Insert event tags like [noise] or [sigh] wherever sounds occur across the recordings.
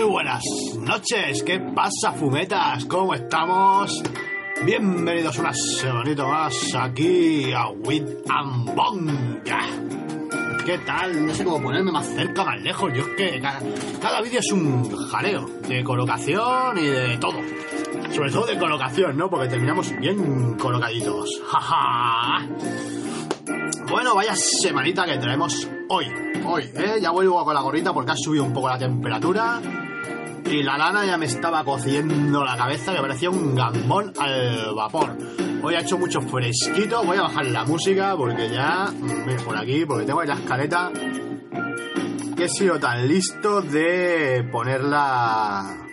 Muy buenas noches, ¿qué pasa fumetas? ¿Cómo estamos? Bienvenidos una semanita más aquí a With and. ¿Qué tal? No sé cómo ponerme más cerca, más lejos. Yo es que cada, cada vídeo es un jaleo de colocación y de todo. Sobre todo de colocación, ¿no? Porque terminamos bien colocaditos. ¡Ja, Bueno, vaya semanita que traemos hoy. Hoy, ¿eh? Ya vuelvo con la gorrita porque ha subido un poco la temperatura. Y la lana ya me estaba cociendo la cabeza que parecía un gambón al vapor. Hoy ha hecho mucho fresquito. Voy a bajar la música porque ya. Por aquí, porque tengo ahí la escaleta. Que he sido tan listo de ponerla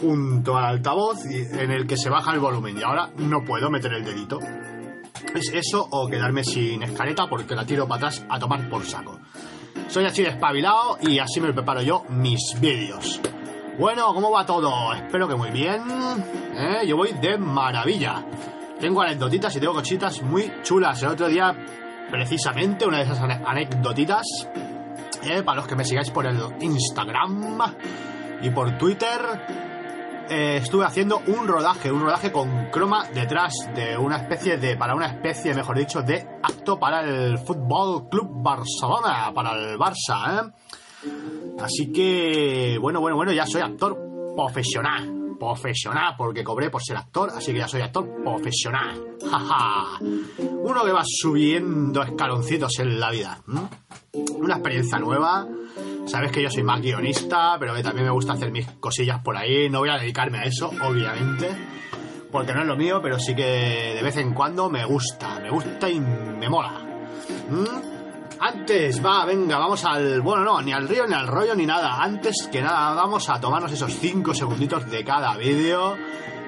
junto al altavoz en el que se baja el volumen. Y ahora no puedo meter el dedito. Es eso o quedarme sin escaleta porque la tiro para atrás a tomar por saco. Soy así despabilado y así me preparo yo mis vídeos. Bueno, ¿cómo va todo? Espero que muy bien. ¿eh? Yo voy de maravilla. Tengo anecdotitas y tengo cositas muy chulas. El otro día, precisamente, una de esas ane- anecdotitas, ¿eh? para los que me sigáis por el Instagram y por Twitter, eh, estuve haciendo un rodaje, un rodaje con croma detrás de una especie de, para una especie, mejor dicho, de acto para el Fútbol Club Barcelona, para el Barça, ¿eh? Así que, bueno, bueno, bueno, ya soy actor profesional. Profesional, porque cobré por ser actor, así que ya soy actor profesional. Jaja. Uno que va subiendo escaloncitos en la vida. Una experiencia nueva. Sabes que yo soy más guionista, pero que también me gusta hacer mis cosillas por ahí. No voy a dedicarme a eso, obviamente. Porque no es lo mío, pero sí que de vez en cuando me gusta. Me gusta y me mola. Antes, va, venga, vamos al. Bueno, no, ni al río, ni al rollo, ni nada. Antes que nada, vamos a tomarnos esos 5 segunditos de cada vídeo.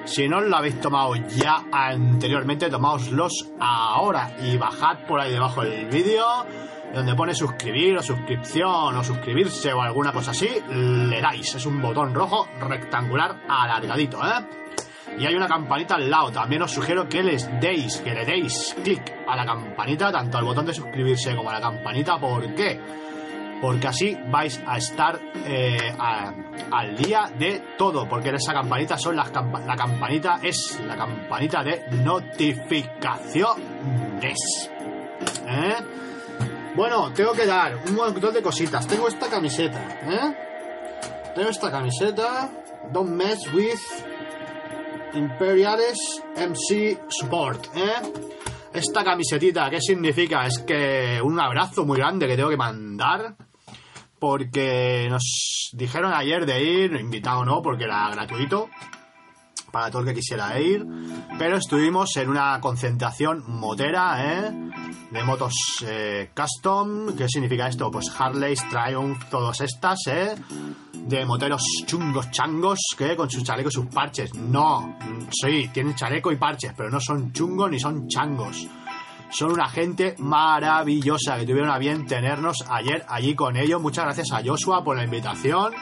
Si no lo habéis tomado ya anteriormente, tomaoslos ahora y bajad por ahí debajo del vídeo. Donde pone suscribir o suscripción o suscribirse o alguna cosa así, le dais. Es un botón rojo rectangular alargadito, ¿eh? Y hay una campanita al lado. También os sugiero que les deis, que le deis clic a la campanita, tanto al botón de suscribirse como a la campanita. ¿Por qué? Porque así vais a estar eh, al día de todo. Porque en esa campanita son las la campanita es la campanita de notificaciones. ¿Eh? Bueno, tengo que dar un montón de cositas. Tengo esta camiseta, ¿eh? Tengo esta camiseta. Don't mess with Imperiales MC Support, ¿eh? Esta camisetita, ¿qué significa? Es que un abrazo muy grande que tengo que mandar porque nos dijeron ayer de ir, invitado no, porque era gratuito para todo el que quisiera ir, pero estuvimos en una concentración motera, ¿eh? De motos eh, custom, ¿qué significa esto? Pues Harley, Triumph, todas estas, ¿eh? de moteros chungos changos que con sus chalecos y sus parches. No, sí, tienen chaleco y parches, pero no son chungos ni son changos. Son una gente maravillosa que tuvieron a bien tenernos ayer allí con ellos. Muchas gracias a Joshua por la invitación,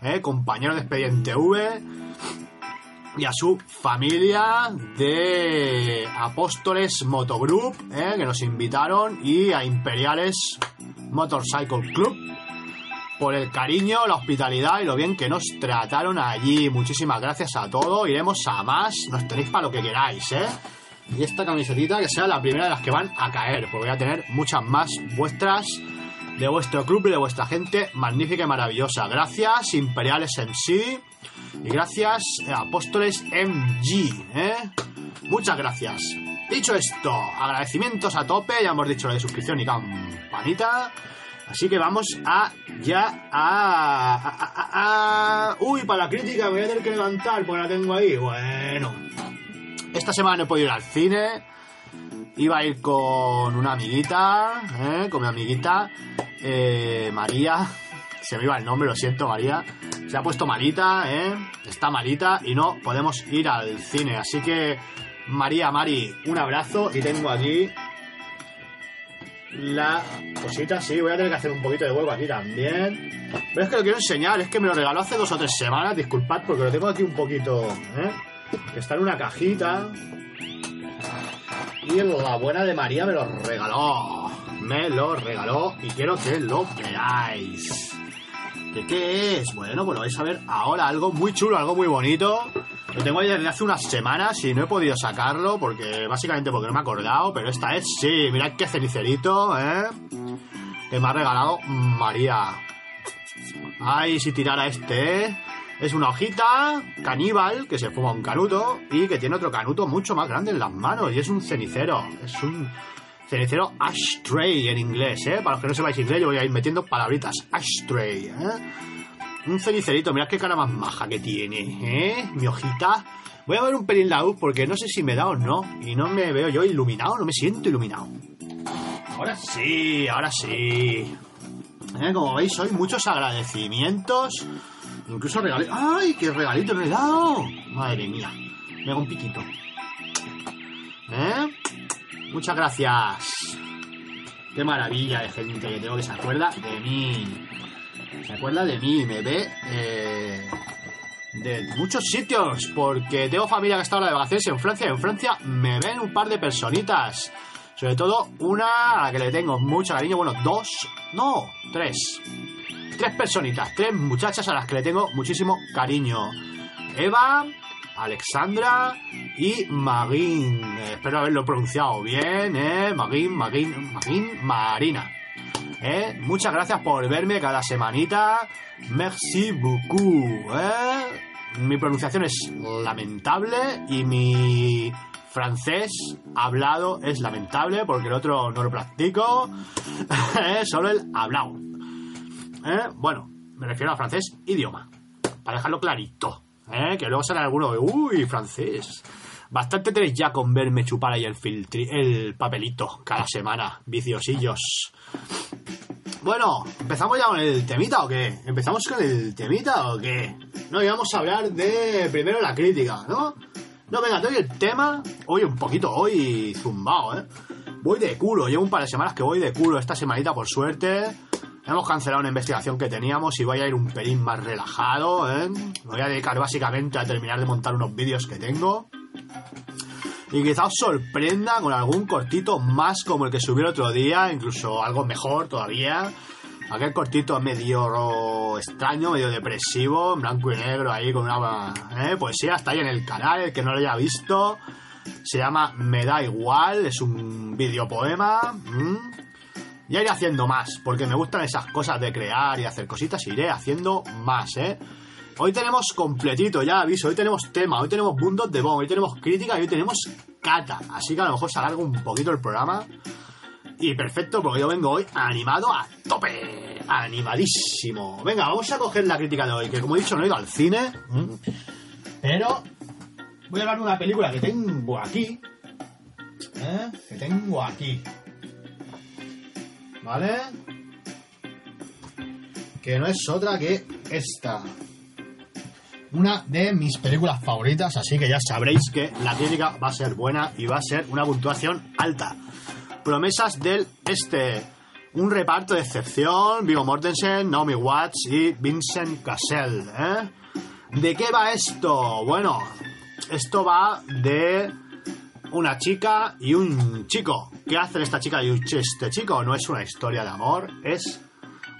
eh, compañero de Expediente V, y a su familia de Apóstoles Motogroup, eh, que nos invitaron, y a Imperiales Motorcycle Club, por el cariño, la hospitalidad y lo bien que nos trataron allí. Muchísimas gracias a todos. Iremos a más. Nos tenéis para lo que queráis, ¿eh? Y esta camisetita que sea la primera de las que van a caer, porque voy a tener muchas más vuestras de vuestro club y de vuestra gente magnífica y maravillosa. Gracias, Imperiales MC. Y gracias, Apóstoles MG, ¿eh? Muchas gracias. Dicho esto, agradecimientos a tope, ya hemos dicho lo de suscripción y campanita. Así que vamos a ya a, Uy, para la crítica voy a tener que levantar porque la tengo ahí. Bueno. Esta semana no he podido ir al cine. Iba a ir con una amiguita, ¿eh? con mi amiguita eh, María. Se me iba el nombre, lo siento, María. Se ha puesto malita, ¿eh? Está malita y no podemos ir al cine. Así que, María, Mari, un abrazo y tengo aquí la cosita, sí, voy a tener que hacer un poquito de huevo aquí también. Pero es que lo quiero enseñar, es que me lo regaló hace dos o tres semanas, disculpad porque lo tengo aquí un poquito, ¿eh? Está en una cajita. Y la buena de María me lo regaló. Me lo regaló y quiero que lo veáis. ¿Qué, ¿Qué es? Bueno, pues lo vais a ver ahora, algo muy chulo, algo muy bonito. Lo tengo ahí desde hace unas semanas y no he podido sacarlo porque básicamente porque no me he acordado, pero esta es sí, mirad qué cenicerito, ¿eh? Que me ha regalado María. Ay, si tirara este, ¿eh? Es una hojita caníbal que se fuma un canuto y que tiene otro canuto mucho más grande en las manos y es un cenicero. Es un cenicero ashtray en inglés, ¿eh? Para los que no sepáis inglés, yo voy a ir metiendo palabritas. Ashtray, ¿eh? Un cenicerito, mirad qué cara más maja que tiene, ¿eh? Mi hojita. Voy a ver un pelín la luz porque no sé si me da o no. Y no me veo yo iluminado, no me siento iluminado. Ahora sí, ahora sí. ¿Eh? Como veis, hoy muchos agradecimientos. Incluso regalitos. ¡Ay, qué regalito me he dado! Madre mía. Me hago un piquito. ¿Eh? Muchas gracias. Qué maravilla de gente que tengo que se acuerda de mí. Se acuerda de mí, me ve eh, de muchos sitios, porque tengo familia que está ahora de vacaciones en Francia. En Francia me ven un par de personitas. Sobre todo una a la que le tengo mucho cariño. Bueno, dos, no, tres. Tres personitas, tres muchachas a las que le tengo muchísimo cariño. Eva, Alexandra y Magin. Espero haberlo pronunciado bien, ¿eh? Magin, Magin, Magin, Marina. ¿Eh? Muchas gracias por verme cada semanita. Merci beaucoup. ¿eh? Mi pronunciación es lamentable y mi francés hablado es lamentable porque el otro no lo practico. [laughs] ¿eh? Solo el hablado. ¿Eh? Bueno, me refiero a francés idioma. Para dejarlo clarito. ¿Eh? Que luego sale alguno uy, francés. Bastante tenéis ya con verme chupar ahí el, filtri el papelito cada semana. Viciosillos. Bueno, ¿empezamos ya con el temita o qué? ¿Empezamos con el temita o qué? No, íbamos a hablar de primero la crítica, ¿no? No, venga, te doy el tema. Hoy un poquito, hoy zumbado, ¿eh? Voy de culo, llevo un par de semanas que voy de culo esta semanita por suerte. Hemos cancelado una investigación que teníamos y voy a ir un pelín más relajado, ¿eh? Me voy a dedicar básicamente a terminar de montar unos vídeos que tengo. Y quizá os sorprenda con algún cortito más como el que subí el otro día, incluso algo mejor todavía. Aquel cortito medio extraño, medio depresivo, en blanco y negro, ahí con una ¿eh? poesía, está ahí en el canal, el que no lo haya visto. Se llama Me da igual, es un videopoema. ¿m? Ya iré haciendo más, porque me gustan esas cosas de crear y hacer cositas, iré haciendo más, ¿eh? Hoy tenemos completito, ya aviso, hoy tenemos tema, hoy tenemos mundos de bomb, hoy tenemos crítica y hoy tenemos cata. Así que a lo mejor se alarga un poquito el programa. Y perfecto, porque yo vengo hoy animado a tope, animadísimo. Venga, vamos a coger la crítica de hoy, que como he dicho no he ido al cine, pero voy a hablar de una película que tengo aquí, ¿eh? que tengo aquí. ¿Vale? Que no es otra que esta. Una de mis películas favoritas, así que ya sabréis que la crítica va a ser buena y va a ser una puntuación alta. Promesas del este. Un reparto de excepción, Viggo Mortensen, Naomi Watts y Vincent Cassel. ¿eh? ¿De qué va esto? Bueno, esto va de una chica y un chico. ¿Qué hacen esta chica y este chico? No es una historia de amor, es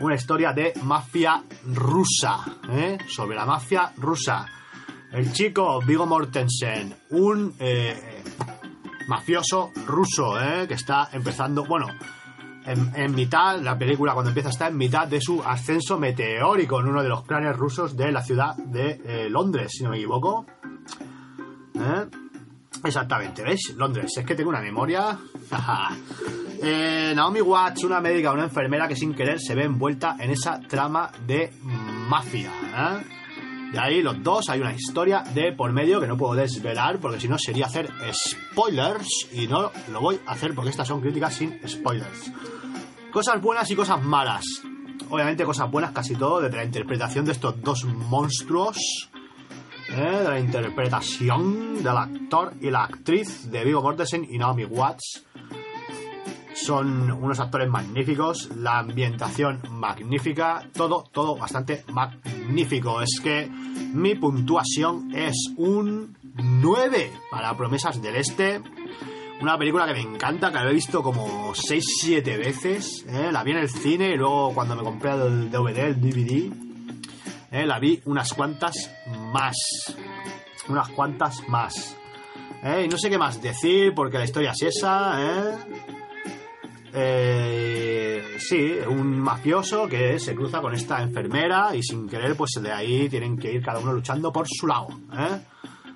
una historia de mafia rusa, ¿eh? sobre la mafia rusa. El chico Vigo Mortensen, un eh, mafioso ruso, ¿eh? que está empezando, bueno, en, mitad, la película cuando empieza está en mitad de su ascenso meteórico en uno de los clanes rusos de la ciudad de eh, Londres, si no me equivoco. ¿Eh? Exactamente, ¿veis? Londres, es que tengo una memoria. [laughs] eh, Naomi Watts, una médica, una enfermera que sin querer se ve envuelta en esa trama de mafia. ¿eh? De ahí los dos hay una historia de por medio que no puedo desvelar porque si no sería hacer spoilers y no lo voy a hacer porque estas son críticas sin spoilers. Cosas buenas y cosas malas. Obviamente cosas buenas casi todo de la interpretación de estos dos monstruos. ¿Eh? De la interpretación del actor y la actriz de Vigo Mortensen y Naomi Watts. Son unos actores magníficos, la ambientación magnífica, todo, todo bastante magnífico. Es que mi puntuación es un 9 para Promesas del Este. Una película que me encanta, que la he visto como 6-7 veces. ¿eh? La vi en el cine y luego cuando me compré el DVD, el DVD, ¿eh? La vi unas cuantas más. Unas cuantas más. ¿eh? Y no sé qué más decir porque la historia es esa, ¿eh? Eh, sí, un mafioso que se cruza con esta enfermera y sin querer, pues de ahí tienen que ir cada uno luchando por su lado. ¿eh?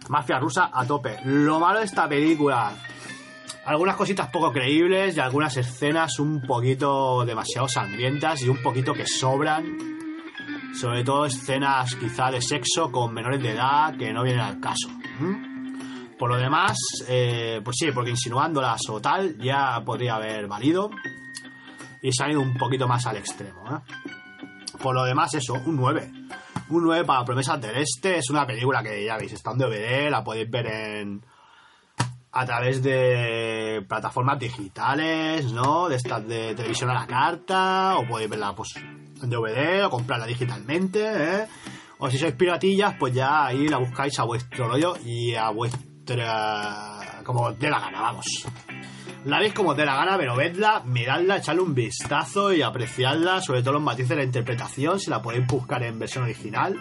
Mafia rusa a tope. Lo malo de esta película, algunas cositas poco creíbles y algunas escenas un poquito demasiado sangrientas y un poquito que sobran. Sobre todo escenas quizá de sexo con menores de edad que no vienen al caso. ¿m? Por lo demás, eh, pues sí, porque insinuándolas o tal ya podría haber valido y se han ido un poquito más al extremo. ¿eh? Por lo demás, eso, un 9. Un 9 para Promesas del Este. Es una película que ya veis, está en DVD, la podéis ver en a través de plataformas digitales, ¿no? De estas de televisión a la carta, o podéis verla pues en DVD o comprarla digitalmente, ¿eh? O si sois piratillas, pues ya ahí la buscáis a vuestro rollo y a vuestra... como de la gana, vamos. La veis como de la gana, pero vedla, miradla, echadle un vistazo y apreciadla, sobre todo los matices de la interpretación, si la podéis buscar en versión original.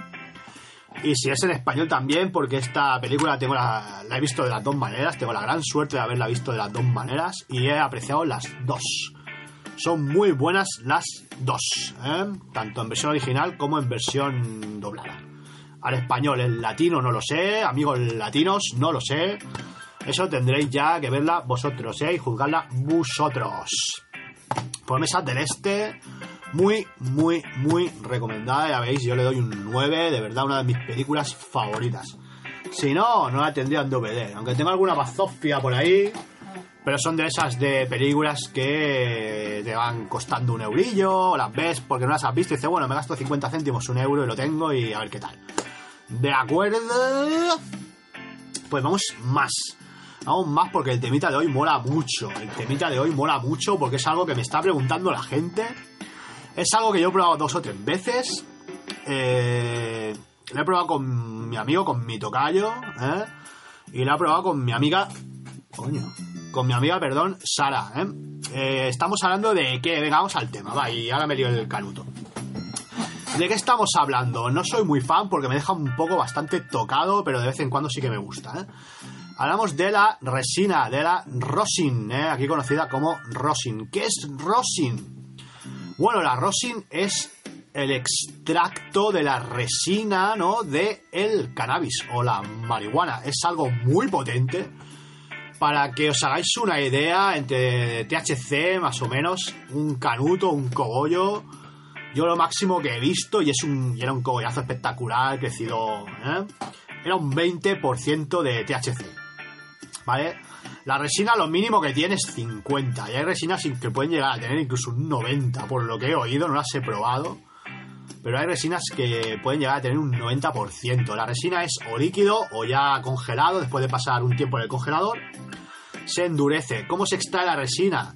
Y si es en español también, porque esta película tengo la he visto de las dos maneras, tengo la gran suerte de haberla visto de las dos maneras y he apreciado las dos. Son muy buenas las dos, ¿eh? tanto en versión original como en versión doblada. Al español, el latino no lo sé, amigos latinos no lo sé. Eso tendréis ya que verla vosotros ¿eh? y juzgarla vosotros. Promesas del Este, muy, muy, muy recomendada. Ya veis, yo le doy un 9, de verdad, una de mis películas favoritas. Si no, no la tendría en DVD. Aunque tengo alguna bazofia por ahí. Pero son de esas de películas que te van costando un eurillo, o las ves porque no las has visto y dices, bueno, me gasto 50 céntimos, un euro y lo tengo y a ver qué tal. De acuerdo. Pues vamos más. Vamos más porque el temita de hoy mola mucho. El temita de hoy mola mucho porque es algo que me está preguntando la gente. Es algo que yo he probado dos o tres veces. Eh, lo he probado con mi amigo, con mi tocayo. ¿eh? Y lo he probado con mi amiga. Coño. Con mi amiga, perdón, Sara. ¿eh? Eh, estamos hablando de que. Venga, vamos al tema. Va, y ahora me lío el canuto. ¿De qué estamos hablando? No soy muy fan porque me deja un poco bastante tocado, pero de vez en cuando sí que me gusta. ¿eh? Hablamos de la resina, de la rosin, ¿eh? aquí conocida como rosin. ¿Qué es rosin? Bueno, la rosin es el extracto de la resina, ¿no? De el cannabis o la marihuana. Es algo muy potente. Para que os hagáis una idea, entre THC más o menos, un canuto, un cogollo. Yo lo máximo que he visto, y es un, y era un cogollazo espectacular, crecido, ¿eh? era un 20% de THC. ¿Vale? La resina lo mínimo que tiene es 50. Y hay resinas que pueden llegar a tener incluso un 90, por lo que he oído, no las he probado. Pero hay resinas que pueden llegar a tener un 90%. La resina es o líquido o ya congelado, después de pasar un tiempo en el congelador. Se endurece. ¿Cómo se extrae la resina?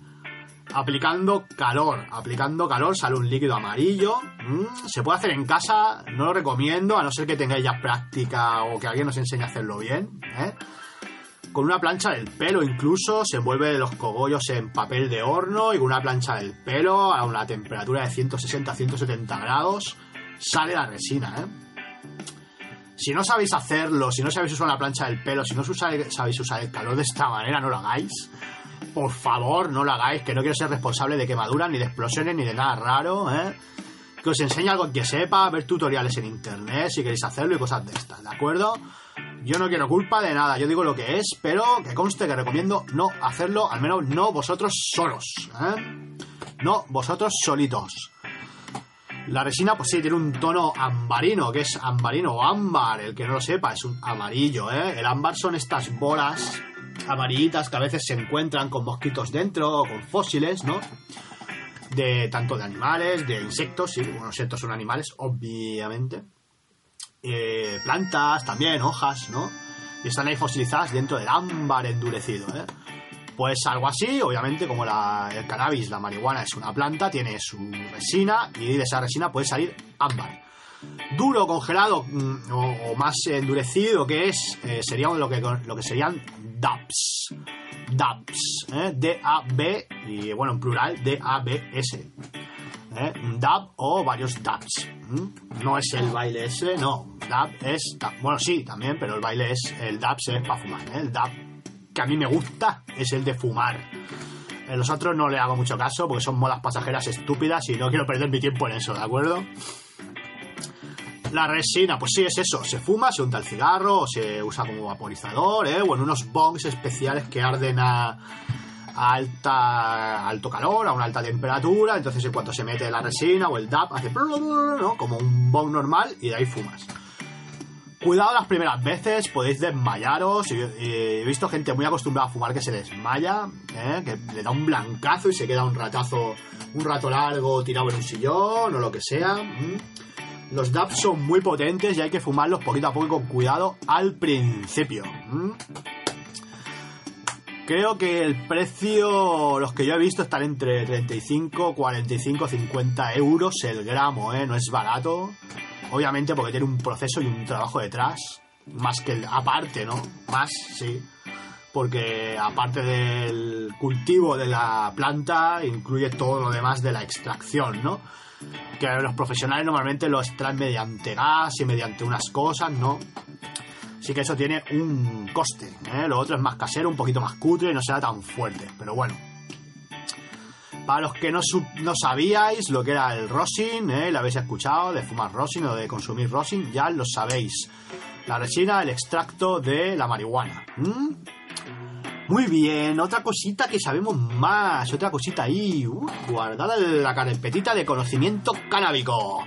Aplicando calor. Aplicando calor sale un líquido amarillo. Mm, se puede hacer en casa, no lo recomiendo, a no ser que tengáis ya práctica o que alguien nos enseñe a hacerlo bien. ¿eh? con una plancha del pelo incluso, se envuelve los cogollos en papel de horno y con una plancha del pelo a una temperatura de 160-170 grados sale la resina, ¿eh? Si no sabéis hacerlo, si no sabéis usar una plancha del pelo, si no sabéis usar el calor de esta manera, no lo hagáis. Por favor, no lo hagáis, que no quiero ser responsable de quemaduras, ni de explosiones, ni de nada raro, ¿eh? Que os enseñe algo que sepa, ver tutoriales en internet si queréis hacerlo y cosas de estas, ¿de acuerdo? Yo no quiero culpa de nada, yo digo lo que es, pero que conste que recomiendo no hacerlo, al menos no vosotros solos, ¿eh? No vosotros solitos. La resina, pues sí, tiene un tono ambarino, que es ambarino o ámbar, el que no lo sepa, es un amarillo, ¿eh? El ámbar son estas bolas amarillitas que a veces se encuentran con mosquitos dentro con fósiles, ¿no? De tanto de animales, de insectos, sí, bueno, insectos son animales, obviamente. Eh, plantas también, hojas, ¿no? Y están ahí fosilizadas dentro del ámbar endurecido, ¿eh? Pues algo así, obviamente, como la, el cannabis, la marihuana es una planta, tiene su resina y de esa resina puede salir ámbar. Duro, congelado mm, o, más endurecido que es, eh, sería lo que, lo que serían DABs. DABs, ¿eh? D-A-B, y bueno, en plural, D-A-B-S. ¿eh? Dab o varios dabs. No es el baile ese, no. Dab es. Bueno, sí, también, pero el baile es. El dab es para fumar. ¿eh? El dab que a mí me gusta es el de fumar. En los otros no le hago mucho caso porque son modas pasajeras estúpidas y no quiero perder mi tiempo en eso, ¿de acuerdo? La resina, pues sí, es eso. Se fuma, se unta el cigarro, o se usa como vaporizador, ¿eh? O en unos bongs especiales que arden a, alta, alto calor, a una alta temperatura. Entonces, en cuanto se mete la resina o el DAP, hace ¿no? como un bong normal y de ahí fumas. Cuidado las primeras veces, podéis desmayaros. He visto gente muy acostumbrada a fumar que se desmaya, ¿eh? que le da un blancazo y se queda un ratazo, un rato largo tirado en un sillón o lo que sea. Los dabs son muy potentes y hay que fumarlos poquito a poco con cuidado al principio. Creo que el precio, los que yo he visto, están entre 35, 45, 50 euros el gramo, ¿eh? No es barato. Obviamente porque tiene un proceso y un trabajo detrás. Más que el, aparte, ¿no? Más, sí. Porque aparte del cultivo de la planta, incluye todo lo demás de la extracción, ¿no? Que los profesionales normalmente lo extraen mediante gas y mediante unas cosas, ¿no? Así que eso tiene un coste. ¿eh? Lo otro es más casero, un poquito más cutre y no será tan fuerte. Pero bueno. Para los que no, sabíais lo que era el rosin, ¿eh? lo habéis escuchado, de fumar rosin o de consumir rosin, ya lo sabéis. La resina, el extracto de la marihuana. Muy bien, otra cosita que sabemos más, otra cosita ahí, uh, guardada en la carpetita de conocimiento canábico.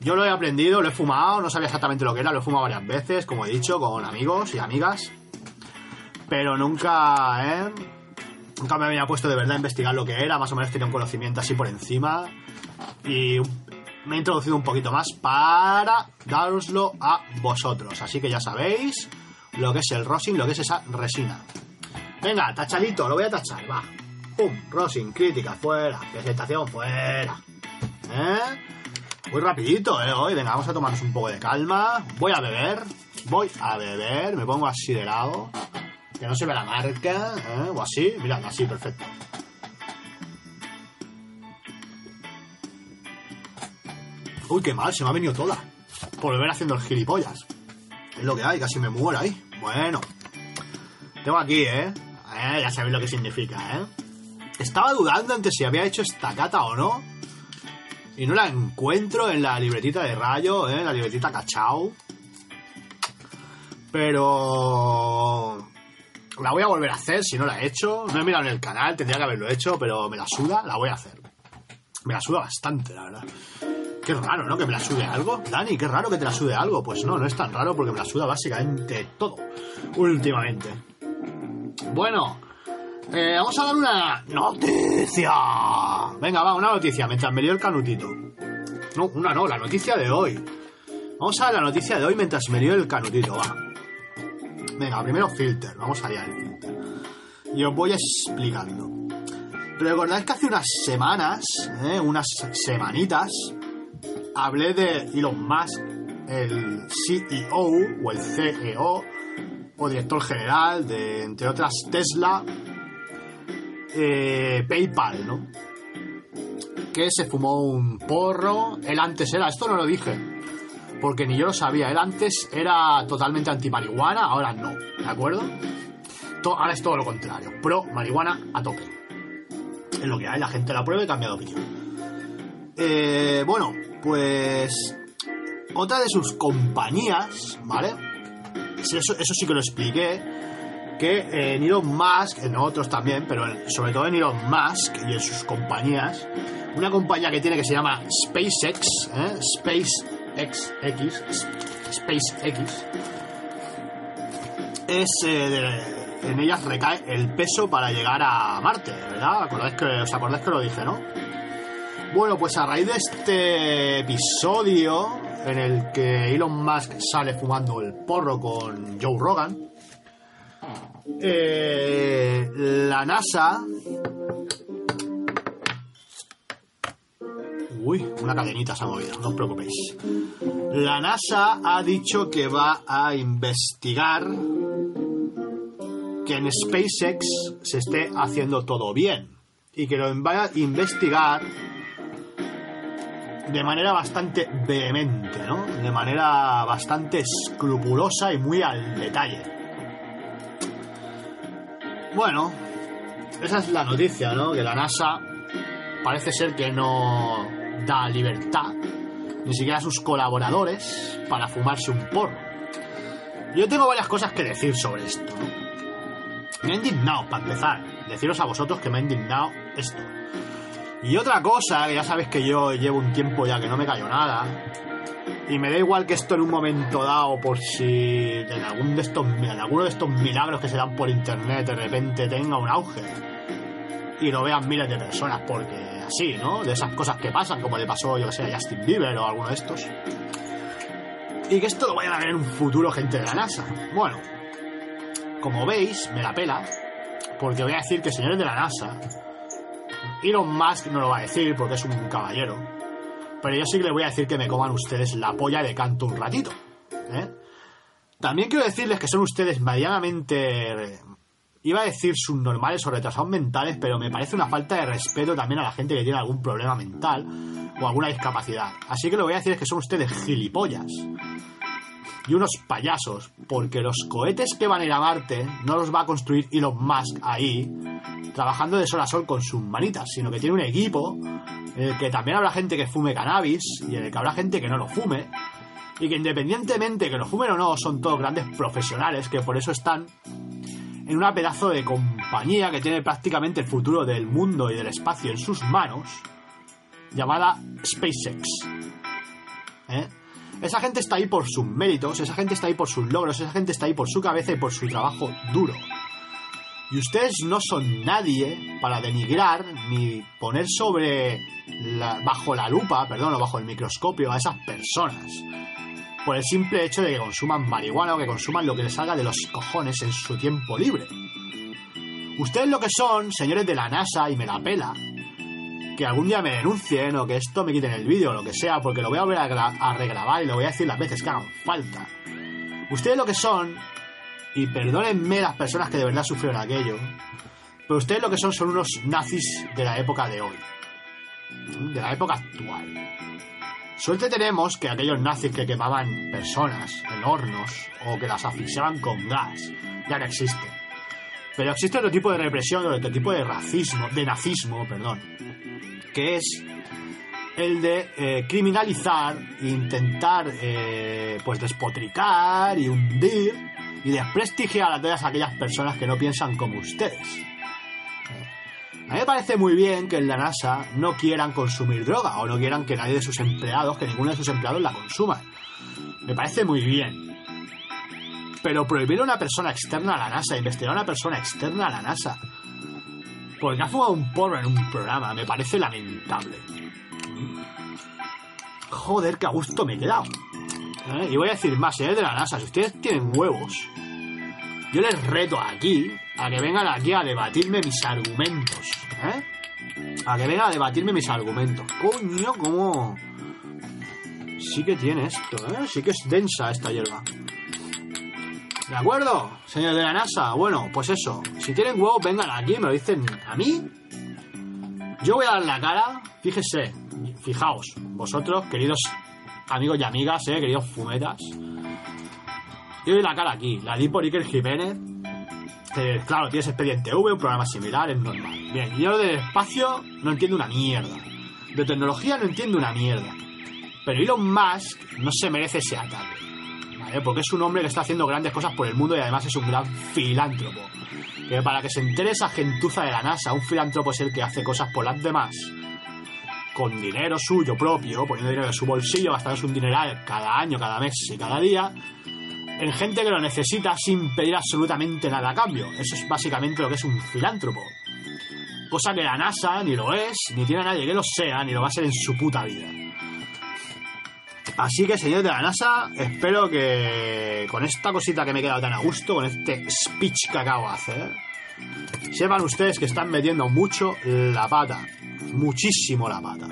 Yo lo he aprendido, lo he fumado, no sabía exactamente lo que era, lo he fumado varias veces, como he dicho, con amigos y amigas. Pero nunca, ¿eh? Nunca me había puesto de verdad a investigar lo que era, más o menos tenía un conocimiento así por encima. Y me he introducido un poquito más para daroslo a vosotros. Así que ya sabéis lo que es el rosin, lo que es esa resina. Venga, tachadito, lo voy a tachar, va. Pum, rosin, crítica, fuera. Presentación, fuera. ¿Eh? Muy rapidito, ¿eh? Hoy, venga, vamos a tomarnos un poco de calma. Voy a beber, voy a beber, me pongo así de lado. Que no se ve la marca, ¿eh? O así, mirad, así, perfecto. Uy, qué mal, se me ha venido toda. Por beber haciendo el gilipollas. Es lo que hay, casi me muero ahí. Bueno. Tengo aquí, ¿eh? ya sabéis lo que significa, ¿eh? Estaba dudando entre si había hecho esta cata o no y no la encuentro en la libretita de Rayo, ¿eh? la libretita Cachao. Pero... La voy a volver a hacer si no la he hecho. No he mirado en el canal, tendría que haberlo hecho, pero me la suda, la voy a hacer. Me la suda bastante, la verdad. Qué raro, ¿no? Que me la sude algo. Dani, qué raro que te la sude algo. Pues no, no es tan raro porque me la suda básicamente todo. Últimamente. Bueno, eh, vamos a dar una noticia. Venga, va, una noticia, mientras me lío el canutito. No, una no, la noticia de hoy. Vamos a ver la noticia de hoy mientras me lío el canutito, va. Venga, primero filter, vamos allá del filter. Y os voy explicando. Recordáis que hace unas semanas, eh, unas semanitas, hablé de Elon Musk, el CEO o el CEO o director general de, entre otras, Tesla, eh, PayPal, ¿no? Que se fumó un porro. Él antes era, esto no lo dije, porque ni yo lo sabía. Él antes era totalmente anti-marihuana, ahora no, ¿de acuerdo? ahora es todo lo contrario, pro marihuana a tope. Es lo que hay, la gente la prueba y cambia de opinión. Eh, bueno, pues otra de sus compañías, ¿vale? Eso, eso sí que lo expliqué que en Elon Musk, en otros también, pero sobre todo en Elon Musk y en sus compañías, una compañía que tiene que se llama SpaceX, ¿eh? SpaceX, SpaceX, es, eh, en ellas recae el peso para llegar a Marte, ¿verdad? que, ¿Os acordáis que lo dije, no? Bueno, pues a raíz de este episodio en el que Elon Musk sale fumando el porro con Joe Rogan, eh, la NASA. Uy, una cadenita se ha movido, no os preocupéis. La NASA ha dicho que va a investigar que en SpaceX se esté haciendo todo bien y que lo va a investigar de manera bastante vehemente, ¿no? De manera bastante escrupulosa y muy al detalle. Bueno, esa es la noticia, ¿no? Que la NASA parece ser que no da libertad ni siquiera a sus colaboradores para fumarse un porro. Yo tengo varias cosas que decir sobre esto. Me ha indignado, para empezar, deciros a vosotros que me ha indignado esto. Y otra cosa, que ya sabéis que yo llevo un tiempo ya que no me cayó nada. Y me da igual que esto en un momento dado, por si en, algún de estos, en alguno de estos milagros que se dan por internet de repente tenga un auge. Y lo vean miles de personas, porque así, ¿no? De esas cosas que pasan, como le pasó, yo que sé, a Justin Bieber o alguno de estos. Y que esto lo vayan a ver en un futuro gente de la NASA. Bueno, como veis, me la pela, porque voy a decir que señores de la NASA, Elon Musk no lo va a decir porque es un caballero, pero yo sí que le voy a decir que me coman ustedes la polla de canto un ratito. ¿eh? También quiero decirles que son ustedes medianamente, iba a decir subnormales o retrasados mentales, pero me parece una falta de respeto también a la gente que tiene algún problema mental o alguna discapacidad. Así que lo que voy a decir es que son ustedes gilipollas y unos payasos, porque los cohetes que van a ir a Marte no los va a construir Elon Musk ahí, trabajando de sol a sol con sus manitas, sino que tiene un equipo en el que también habrá gente que fume cannabis y en el que habrá gente que no lo fume, y que independientemente que lo fumen o no, son todos grandes profesionales que por eso están en una pedazo de compañía que tiene prácticamente el futuro del mundo y del espacio en sus manos, llamada SpaceX. ¿Eh? Esa gente está ahí por sus méritos, esa gente está ahí por sus logros, esa gente está ahí por su cabeza y por su trabajo duro. Y ustedes no son nadie para denigrar ni poner sobre bajo la lupa, perdón, o bajo el microscopio a esas personas. Por el simple hecho de que consuman marihuana o que consuman lo que les salga de los cojones en su tiempo libre. Ustedes lo que son, señores de la NASA, y me la pela, que algún día me denuncien o que esto me quiten el vídeo o lo que sea, porque lo voy a volver a, regrabar y lo voy a decir las veces que hagan falta. Ustedes lo que son, y perdónenme las personas que de verdad sufrieron aquello, pero ustedes lo que son son unos nazis de la época de hoy, de la época actual. Suerte tenemos que aquellos nazis que quemaban personas en hornos o que las asfixiaban con gas ya no existen. Pero existe otro tipo de represión, otro tipo de racismo, de nazismo, perdón, que es el de eh, criminalizar intentar eh, pues despotricar y hundir y desprestigiar a todas aquellas personas que no piensan como ustedes. A mí me parece muy bien que en la NASA no quieran consumir droga o no quieran que nadie de sus empleados, que ninguno de sus empleados la consuma. Me parece muy bien. Pero prohibir a una persona externa a la NASA, investigar a una persona externa a la NASA, porque ha fumado un porro en un programa, me parece lamentable. Joder, qué a gusto me he quedado. ¿Eh? Y voy a decir más, señores de la NASA, si ustedes tienen huevos, yo les reto aquí a que vengan aquí a debatirme mis argumentos. ¿eh? A que vengan a debatirme mis argumentos. Coño, cómo... Sí que tiene esto, ¿eh? Sí que es densa esta hierba. ¿De acuerdo, señor de la NASA? Bueno, pues eso. Si tienen huevos, vengan aquí, me lo dicen a mí. Yo voy a dar la cara. Fíjese, fijaos, vosotros, queridos amigos y amigas, eh, queridos fumetas. Yo doy la cara aquí. La di por Iker Jiménez. Que, claro, tienes expediente V, un programa similar, es normal. Bien, yo del espacio no entiendo una mierda. De tecnología no entiendo una mierda. Pero Elon Musk no se merece ese ataque. Porque es un hombre que está haciendo grandes cosas por el mundo y además es un gran filántropo. Que para que se entere esa gentuza de la NASA, un filántropo es el que hace cosas por las demás, con dinero suyo propio, poniendo dinero en su bolsillo, gastándose un dineral cada año, cada mes y cada día, en gente que lo necesita sin pedir absolutamente nada a cambio. Eso es básicamente lo que es un filántropo. Cosa que la NASA ni lo es, ni tiene a nadie que lo sea, ni lo va a ser en su puta vida. Así que, señores de la NASA, espero que con esta cosita que me he quedado tan a gusto, con este speech que acabo de hacer, sepan ustedes que están metiendo mucho la pata. Muchísimo la pata.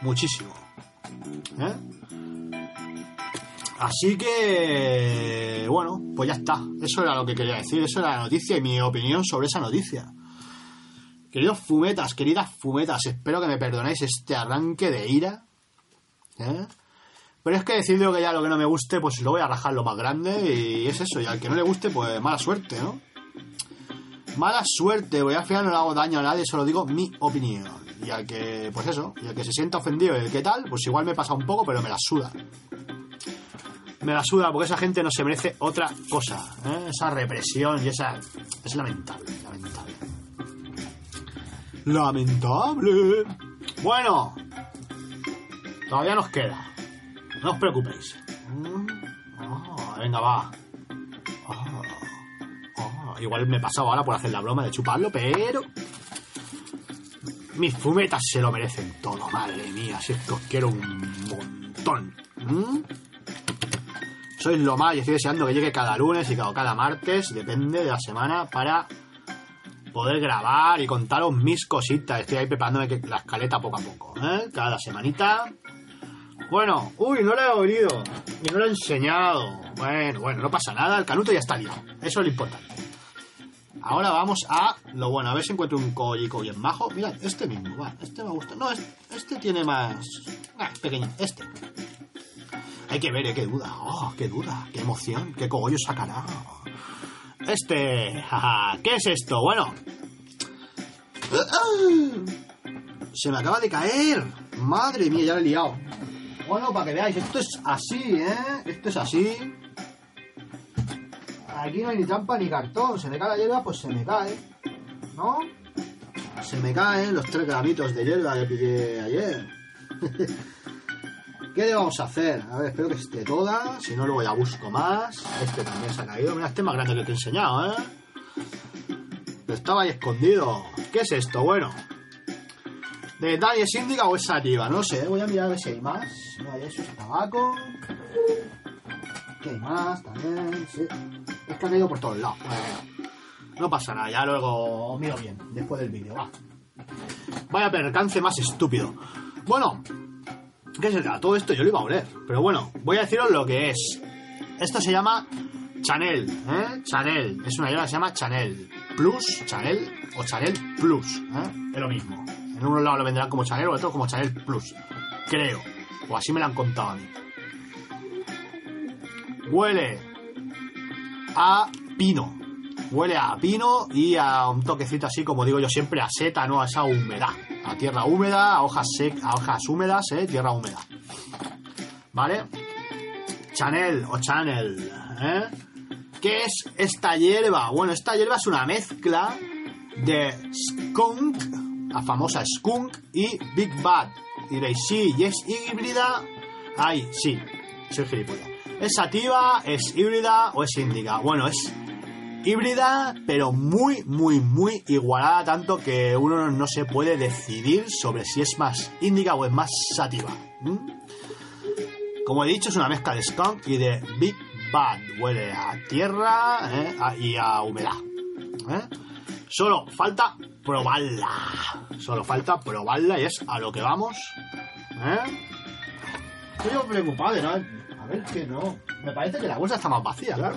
Muchísimo. ¿Eh? Así que, bueno, pues ya está. Eso era lo que quería decir. Eso era la noticia y mi opinión sobre esa noticia. Queridos fumetas, queridas fumetas, espero que me perdonéis este arranque de ira ¿eh? Pero es que decidido que ya lo que no me guste, pues lo voy a rajar lo más grande y es eso. Y al que no le guste, pues mala suerte, ¿no? Mala suerte, voy al final no le hago daño a nadie, solo digo mi opinión. Y al que, pues eso, y al que se sienta ofendido y el que tal, pues igual me pasa un poco, pero me la suda. Me la suda porque esa gente no se merece otra cosa. ¿eh? Esa represión y esa... Es lamentable, lamentable. Lamentable. Bueno, todavía nos queda. No os preocupéis. Ah, venga, va. Ah, ah, igual me he pasado ahora por hacer la broma de chuparlo, pero... Mis fumetas se lo merecen todo, madre mía, si es que os quiero un montón. ¿Mm? Sois lo más y estoy deseando que llegue cada lunes y cada, martes, depende de la semana, para poder grabar y contaros mis cositas. Estoy ahí preparándome la escaleta poco a poco, ¿eh? Cada semanita. Bueno, uy, no lo he oído y no lo he enseñado. Bueno, bueno, no pasa nada, el canuto ya está liado. Eso es lo importante. Ahora vamos a lo bueno, a ver si encuentro un collico bien majo. Mirad, este mismo, este me gusta. No, este, este tiene más. Ah, pequeño, este. Hay que ver, eh, qué duda. Oh, qué duda, qué emoción, qué cogollo sacará. Este, jaja, ¿qué es esto? Bueno. Se me acaba de caer. Madre mía, ya lo he liado. Bueno, para que veáis, esto es así, ¿eh? Esto es así. Aquí no hay ni trampa ni cartón. Se me cae la hierba, pues se me cae. ¿No? Se me caen los tres gramitos de hierba que pillé ayer. [laughs] ¿Qué le vamos a hacer? A ver, espero que esté toda. Si no, luego ya busco más. Este también se ha caído. Mira, este es más grande que te he enseñado, ¿eh? Estaba ahí escondido. ¿Qué es esto? Bueno. ¿De detalle es o es sativa? No sé, voy a mirar a ver si hay más. No hay eso, es tabaco. ¿Qué hay más? También, sí. Es que ha caído por todos lados. No pasa nada, ya luego miro bien, después del vídeo, va. Vaya percance más estúpido. Bueno, ¿qué será? Todo esto yo lo iba a oler. Pero bueno, voy a deciros lo que es. Esto se llama Chanel, ¿eh? Chanel. Es una hierba que se llama Chanel Plus, Chanel o Chanel Plus, ¿eh? Es lo mismo. En unos lados lo venderán como Chanel o en otros como Chanel Plus. Creo. O así me lo han contado a mí. Huele a pino. Huele a pino y a un toquecito así, como digo yo siempre, a seta, ¿no? A esa humedad. A tierra húmeda, a hojas sec, a hojas húmedas, ¿eh? Tierra húmeda. ¿Vale? Chanel o Chanel, ¿eh? ¿Qué es esta hierba? Bueno, esta hierba es una mezcla de skunk, la famosa skunk, y Big Bad. Diréis, sí, y es híbrida. Ay, sí, soy gilipollas. ¿Es sativa, es híbrida o es índica? Bueno, es híbrida, pero muy, muy, muy igualada, tanto que uno no se puede decidir sobre si es más índica o es más sativa. Como he dicho, es una mezcla de skunk y de Big Bad. Huele a tierra ¿eh? y a humedad. ¿eh? Solo falta probarla. Solo falta probarla y es a lo que vamos. ¿eh? Estoy preocupado no. A ver que no. Me parece que la bolsa está más vacía, claro.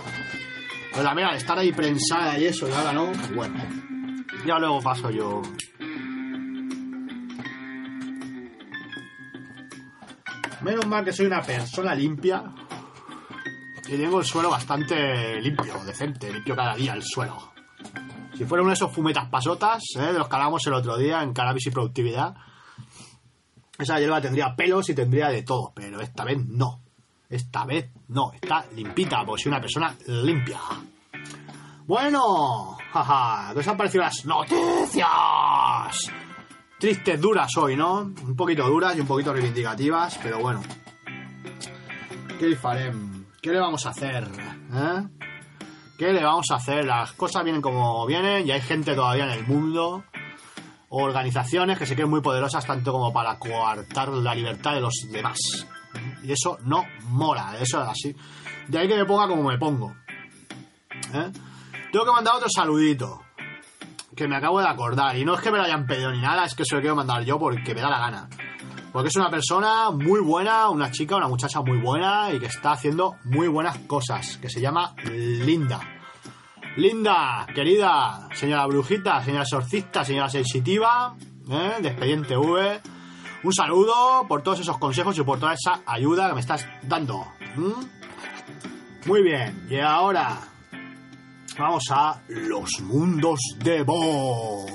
Pero la mira, estar ahí prensada y eso, y ahora no. Bueno. Ya luego paso yo. Menos mal que soy una persona limpia. Y tengo el suelo bastante limpio, decente, limpio cada día el suelo. Si fuera uno de esos fumetas pasotas, ¿eh? de los que hablábamos el otro día en cannabis y productividad, esa hierba tendría pelos y tendría de todo, pero esta vez no. Esta vez no, está limpita, porque soy una persona limpia. Bueno, jaja, ¿qué os han parecido las noticias? Tristes, duras hoy, ¿no? Un poquito duras y un poquito reivindicativas, pero bueno. ¿Qué le farem? ¿Qué le vamos a hacer? ¿Eh? ¿Qué le vamos a hacer? Las cosas vienen como vienen y hay gente todavía en el mundo, organizaciones que se creen muy poderosas tanto como para coartar la libertad de los demás. Y eso no mola, eso es así. De ahí que me ponga como me pongo. ¿Eh? Tengo que mandar otro saludito. Que me acabo de acordar. Y no es que me lo hayan pedido ni nada, es que se lo quiero mandar yo porque me da la gana. Porque es una persona muy buena, una chica, una muchacha muy buena y que está haciendo muy buenas cosas. Que se llama Linda. Linda, querida, señora brujita, señora exorcista, señora sensitiva, ¿eh? de Expediente V. Un saludo por todos esos consejos y por toda esa ayuda que me estás dando. Muy bien, y ahora vamos a los mundos de Bong.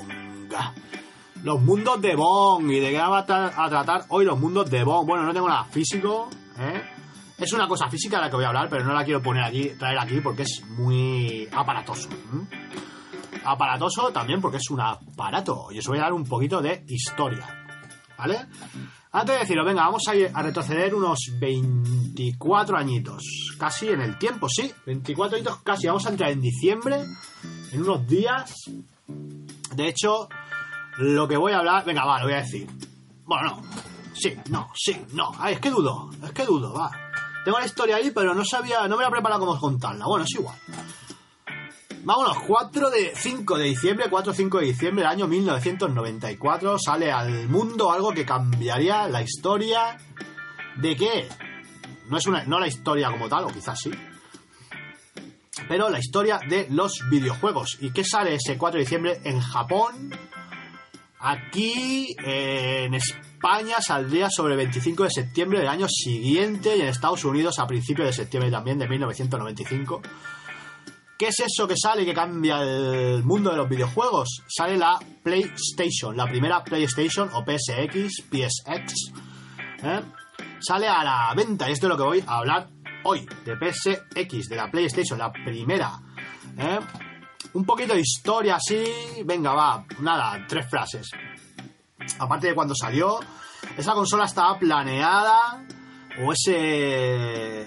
Los mundos de Bong. ¿Y de qué vamos a, tratar hoy los mundos de Bong? Bueno, no tengo nada físico, ¿eh? Es una cosa física de la que voy a hablar, pero no la quiero poner aquí, traer aquí porque es muy aparatoso. Aparatoso también porque es un aparato. Y os voy a dar un poquito de historia. ¿Vale? Antes de decirlo, venga, vamos a, ir a retroceder unos 24 añitos. Casi en el tiempo, sí. 24 añitos casi. Vamos a entrar en diciembre. En unos días. De hecho, lo que voy a hablar. Venga, va, lo voy a decir. Bueno, no. Sí, no, sí, no. Es que dudo. Es que dudo, va. Tengo la historia ahí, pero no sabía, no me la he preparado cómo contarla. Bueno, es igual. Vámonos, 4 de 5 de diciembre, 4 5 de diciembre del año 1994 sale al mundo algo que cambiaría la historia de qué? No es una no la historia como tal, o quizás sí. Pero la historia de los videojuegos. ¿Y qué sale ese 4 de diciembre en Japón? Aquí eh, en España saldría sobre el 25 de septiembre del año siguiente y en Estados Unidos a principios de septiembre también de 1995. ¿Qué es eso que sale que cambia el mundo de los videojuegos? Sale la PlayStation, la primera PlayStation o PSX, PSX. ¿eh? Sale a la venta y esto es lo que voy a hablar hoy, de PSX, de la PlayStation, la primera. ¿eh? Un poquito de historia así. Venga, va. Nada, tres frases. Aparte de cuando salió, esa consola estaba planeada. O ese.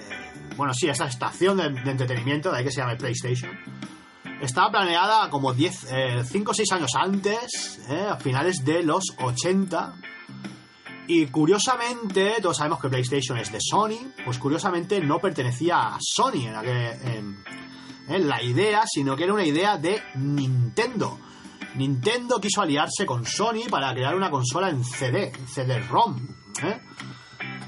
Bueno, sí, esa estación de, entretenimiento, de ahí que se llama PlayStation. Estaba planeada como 10, 5 o 6 años antes, eh, a finales de los 80. Y curiosamente, todos sabemos que PlayStation es de Sony, pues curiosamente no pertenecía a Sony en, aquel, la idea, sino que era una idea de Nintendo. Nintendo quiso aliarse con Sony para crear una consola en CD, en CD-ROM. ¿eh?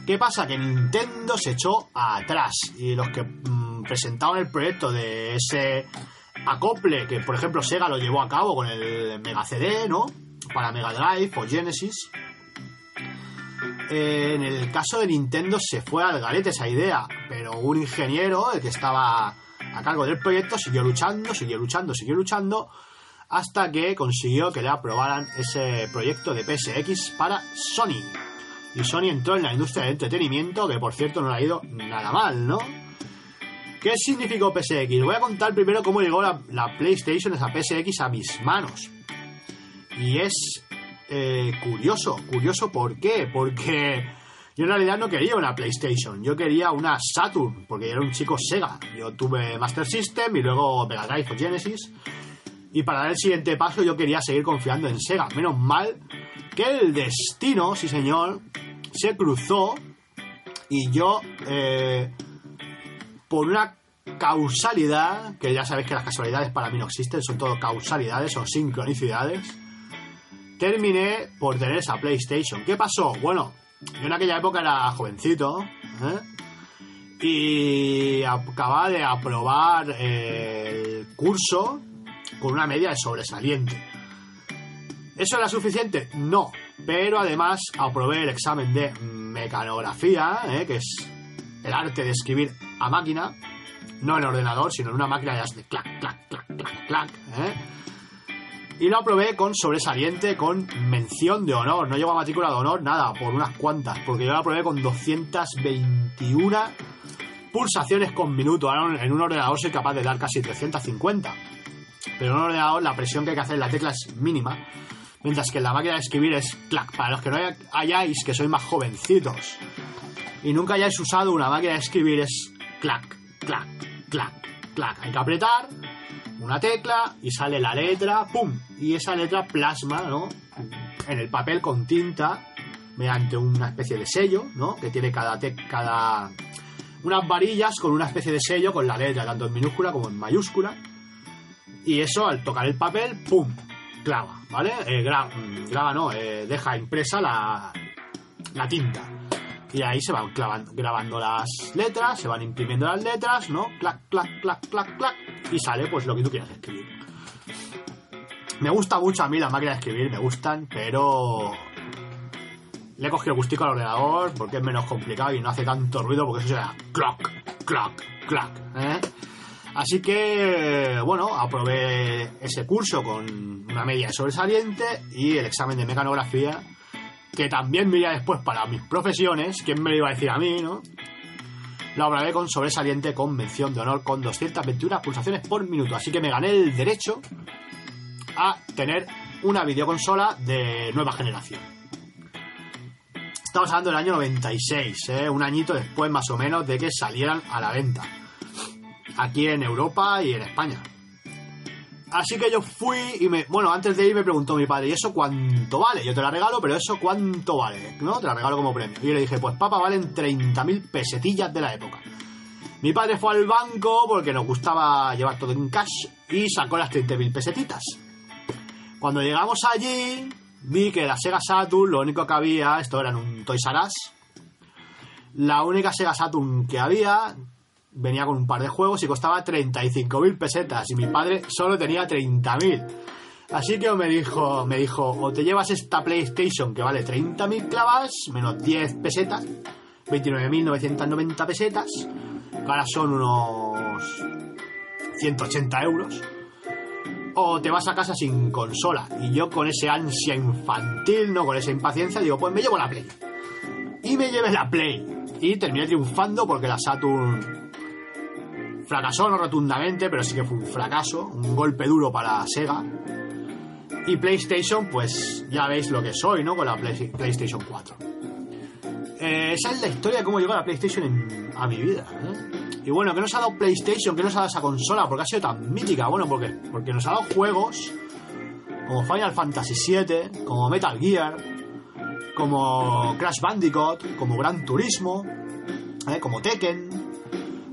¿Qué pasa? Que Nintendo se echó atrás y los que mm, presentaban el proyecto de ese acople que, por ejemplo, Sega lo llevó a cabo con el Mega CD, ¿no? Para Mega Drive o Genesis. Eh, en el caso de Nintendo se fue al galete esa idea, pero un ingeniero, el que estaba a cargo del proyecto, siguió luchando, siguió luchando, siguió luchando, hasta que consiguió que le aprobaran ese proyecto de PSX para Sony. Y Sony entró en la industria del entretenimiento, que por cierto no le ha ido nada mal, ¿no? ¿Qué significó PSX? Voy a contar primero cómo llegó la, PlayStation, esa PSX, a mis manos. Y es eh, curioso, curioso, ¿por qué? Porque yo en realidad no quería una PlayStation, yo quería una Saturn, porque yo era un chico Sega. Yo tuve Master System y luego Mega Drive o Genesis. Y para dar el siguiente paso yo quería seguir confiando en Sega. Menos mal que el destino, sí señor, se cruzó y yo, eh, por una causalidad, que ya sabéis que las casualidades para mí no existen, son todo causalidades o sincronicidades, terminé por tener esa PlayStation. ¿Qué pasó? Bueno, yo en aquella época era jovencito ¿eh? y acababa de aprobar el curso con una media de sobresaliente. ¿Eso era suficiente? No, pero además aprobé el examen de mecanografía, ¿eh? que es el arte de escribir a máquina, no en ordenador, sino en una máquina de clac, clac, clac, clac, clac. ¿eh? Y lo aprobé con sobresaliente, con mención de honor. No llegó a matrícula de honor, nada, por unas cuantas. Porque yo lo aprobé con 221 pulsaciones con minuto. Ahora en un ordenador soy capaz de dar casi 350. Pero en un ordenador la presión que hay que hacer en la tecla es mínima. Mientras que en la máquina de escribir es clac. Para los que no hayáis, que sois más jovencitos, y nunca hayáis usado una máquina de escribir, es clac, clac, clac, clac. Hay que apretar una tecla y sale la letra, ¡pum! Y esa letra plasma, ¿no? En el papel con tinta, mediante una especie de sello, ¿no? Que tiene cada, cada unas varillas con una especie de sello con la letra, tanto en minúscula como en mayúscula. Y eso, al tocar el papel, ¡pum! Clava, ¿vale? Eh, graba, no, eh, deja impresa la, la tinta. Y ahí se van grabando las letras, se van imprimiendo las letras, ¿no? Clac, clac, clac, clac, clac. Y sale pues lo que tú quieras escribir. Me gusta mucho a mí la máquina de escribir, me gustan, pero le he cogido gustico al ordenador porque es menos complicado y no hace tanto ruido porque eso será clock, clock, clock. ¿eh? Así que, bueno, aprobé ese curso con una media sobresaliente y el examen de mecanografía, que también me iría después para mis profesiones, ¿quién me lo iba a decir a mí, no? Lo aprobé con sobresaliente con mención de honor con 221 pulsaciones por minuto, así que me gané el derecho a tener una videoconsola de nueva generación. Estamos hablando del año 96, ¿eh? un añito después más o menos de que salieran a la venta aquí en Europa y en España. Así que yo fui y me. Bueno, antes de ir me preguntó mi padre, ¿y eso cuánto vale? Yo te la regalo, pero ¿eso cuánto vale? ¿No? Te la regalo como premio. Y yo le dije, pues papá, valen 30.000 pesetillas de la época. Mi padre fue al banco porque nos gustaba llevar todo en cash y sacó las 30.000 pesetitas. Cuando llegamos allí, vi que la Sega Saturn, lo único que había, esto era en un Toys R Us, la única Sega Saturn que había venía con un par de juegos y costaba 35.000 pesetas y mi padre solo tenía 30.000. Así que me dijo, me dijo, o te llevas esta PlayStation que vale 30.000 clavas, menos 10 pesetas, 29.990 pesetas, que ahora son unos 180 euros, o te vas a casa sin consola. Y yo con ese ansia infantil, no con esa impaciencia, digo, pues me llevo la Play. Y me llevé la Play. Y terminé triunfando porque la Saturn Fracasó no rotundamente, pero sí que fue un fracaso, un golpe duro para Sega. Y PlayStation, pues ya veis lo que soy, ¿no? Con la PlayStation 4. Eh, esa es la historia de cómo llegó la PlayStation a mi vida. ¿eh? Y bueno, ¿qué nos ha dado PlayStation? ¿Qué nos ha dado esa consola? Porque ha sido tan mítica. Bueno, porque, porque nos ha dado juegos como Final Fantasy VII, como Metal Gear, como Crash Bandicoot, como Gran Turismo, ¿eh? como Tekken,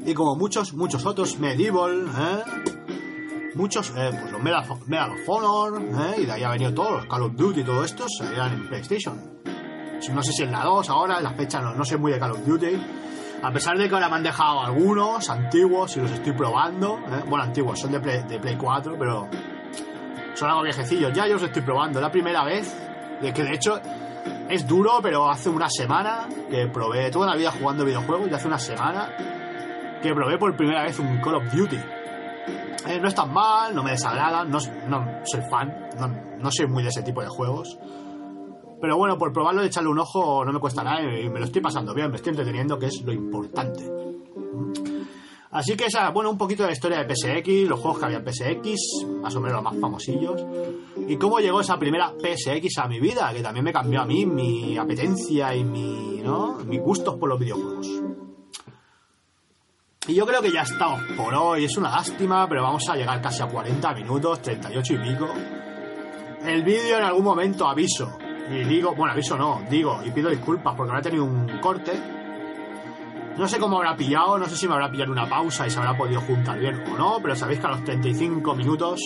y como muchos, muchos otros, Medieval, ¿eh? muchos, eh, pues los Medal, of Honor, ¿eh? y de ahí ha venido todos, los Call of Duty y todo esto, salían en PlayStation. No sé si en la 2 ahora, en la fecha no, sé muy de Call of Duty. A pesar de que ahora me han dejado algunos antiguos y los estoy probando. Bueno, antiguos, son de Play, de Play 4, pero son algo viejecillos. Ya yo los estoy probando. La primera vez, de que de hecho es duro, pero hace una semana que probé toda la vida jugando videojuegos y hace una semana que probé por primera vez un Call of Duty. Eh, no es tan mal, no me desagrada, no, soy fan, no, soy muy de ese tipo de juegos. Pero bueno, por probarlo y echarle un ojo no me cuesta nada y me lo estoy pasando bien, me estoy entreteniendo, que es lo importante. Así que esa, bueno, un poquito de la historia de PSX, los juegos que había en PSX, más o menos los más famosillos, y cómo llegó esa primera PSX a mi vida, que también me cambió a mí mi apetencia y mi, ¿no? mis gustos por los videojuegos. Y yo creo que ya estamos por hoy. Es una lástima, pero vamos a llegar casi a 40 minutos, 38 y pico. El vídeo en algún momento aviso. Y digo, bueno, aviso no, digo, y pido disculpas porque habrá tenido un corte. No sé cómo habrá pillado, no sé si me habrá pillado una pausa y se habrá podido juntar bien o no, pero sabéis que a los 35 minutos,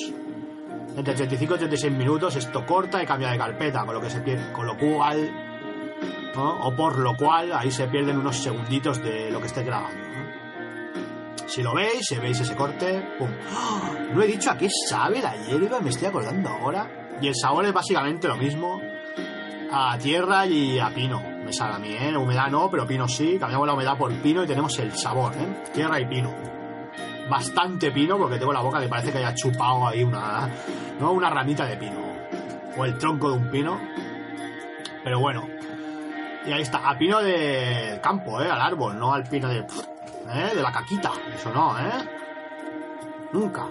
entre 35 y 36 minutos, esto corta y cambia de carpeta, con lo que se pierde, con lo cual, o por lo cual, ahí se pierden unos segunditos de lo que esté grabando. Si lo veis, si veis ese corte, ¡pum! No he dicho a qué sabe la hierba, me estoy acordando ahora. Y el sabor es básicamente lo mismo a tierra y a pino. Me sabe a mí, ¿eh? Humedad no, pero pino sí. Cambiamos la humedad por pino y tenemos el sabor, ¿eh? Tierra y pino. Bastante pino porque tengo la boca que parece que haya chupado ahí una, ¿no? una ramita de pino. O el tronco de un pino. Pero bueno. Y ahí está, a pino de campo, ¿eh? Al árbol, no al pino de... ¿eh? De la caquita. Eso no, ¿eh? Nunca.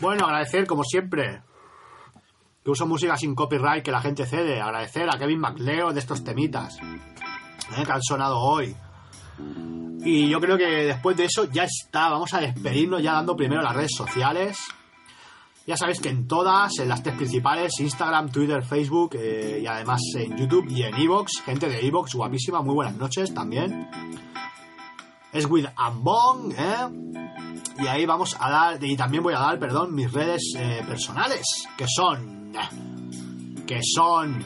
Bueno, agradecer como siempre que uso música sin copyright que la gente cede. Agradecer a Kevin MacLeod de estos temitas ¿eh? que han sonado hoy. Y yo creo que después de eso ya está. Vamos a despedirnos ya dando primero las redes sociales. Ya sabéis que en todas, en las tres principales, Instagram, Twitter, Facebook eh, y además en YouTube y en Evox, gente de Evox, guapísima, muy buenas noches también. Es with Ambong, ¿eh? Y ahí vamos a dar, y también voy a dar, perdón, mis redes eh, personales, que son, que son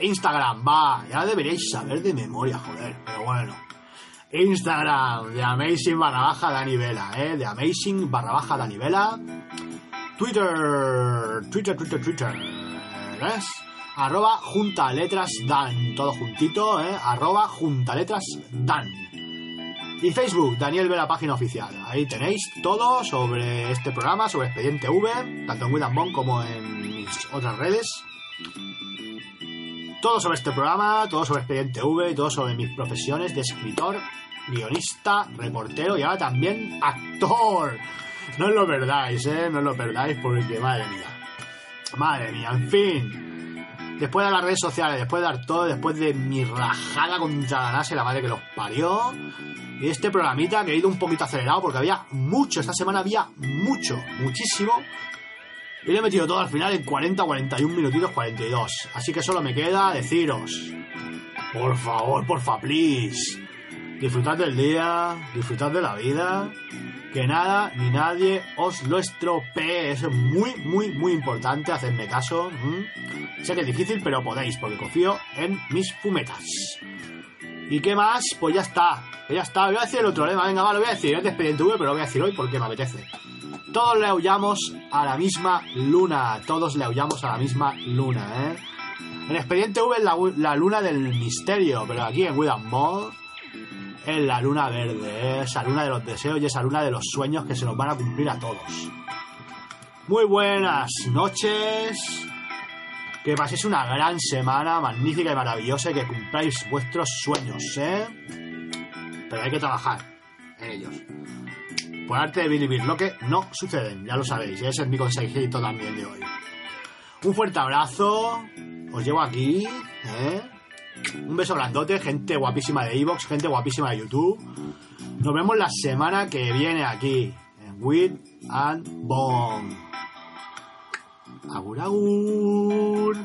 Instagram, va, ya deberíais saber de memoria, joder, pero bueno. Instagram, de Amazing barra baja Dani Vela, ¿eh? De Amazing barra baja Dani Vela. Twitter, Twitter, Twitter, Twitter. ¿ves? Arroba junta letras dan, todo juntito, ¿eh? Arroba junta letras dan. Y Facebook, Daniel ve la página oficial. Ahí tenéis todo sobre este programa, sobre Expediente V, tanto en Widambon como en mis otras redes. Todo sobre este programa, todo sobre Expediente V, todo sobre mis profesiones de escritor, guionista, reportero y ahora también actor. No lo perdáis, ¿eh? No lo perdáis porque, madre mía. Madre mía, en fin. Después de las redes sociales, después de dar todo, después de mi rajada contra la NASA y la madre que los parió, y este programita que he ido un poquito acelerado porque había mucho, esta semana había mucho, muchísimo. Y le he metido todo al final en 40, 41 minutitos, 42. Así que solo me queda deciros, por favor, porfa, please, disfrutad del día, disfrutad de la vida, que nada ni nadie os lo estropee. Es muy, muy, muy importante, hacerme caso. Sé que es difícil, pero podéis, porque confío en mis fumetas. ¿Y qué más? Pues ya está. Que Ya está. Voy a decir el otro lema. Venga, va, lo voy a decir. De Expediente V, pero lo voy a decir hoy porque me apetece. Todos le aullamos a la misma luna. Todos le aullamos a la misma luna, ¿eh? En Expediente V es la, la luna del misterio, pero aquí en Mod es la luna verde, ¿eh? esa luna de los deseos y esa luna de los sueños que se nos van a cumplir a todos. Muy buenas noches. Que paséis una gran semana, magnífica y maravillosa y que cumpláis vuestros sueños, ¿eh? Pero hay que trabajar en ellos. Por arte de Billy lo que no suceden, ya lo sabéis, ese es mi consejito también de hoy. Un fuerte abrazo, os llevo aquí, ¿eh? Un beso grandote, gente guapísima de Evox, gente guapísima de YouTube. Nos vemos la semana que viene aquí, en With and Bone. Agur, agur.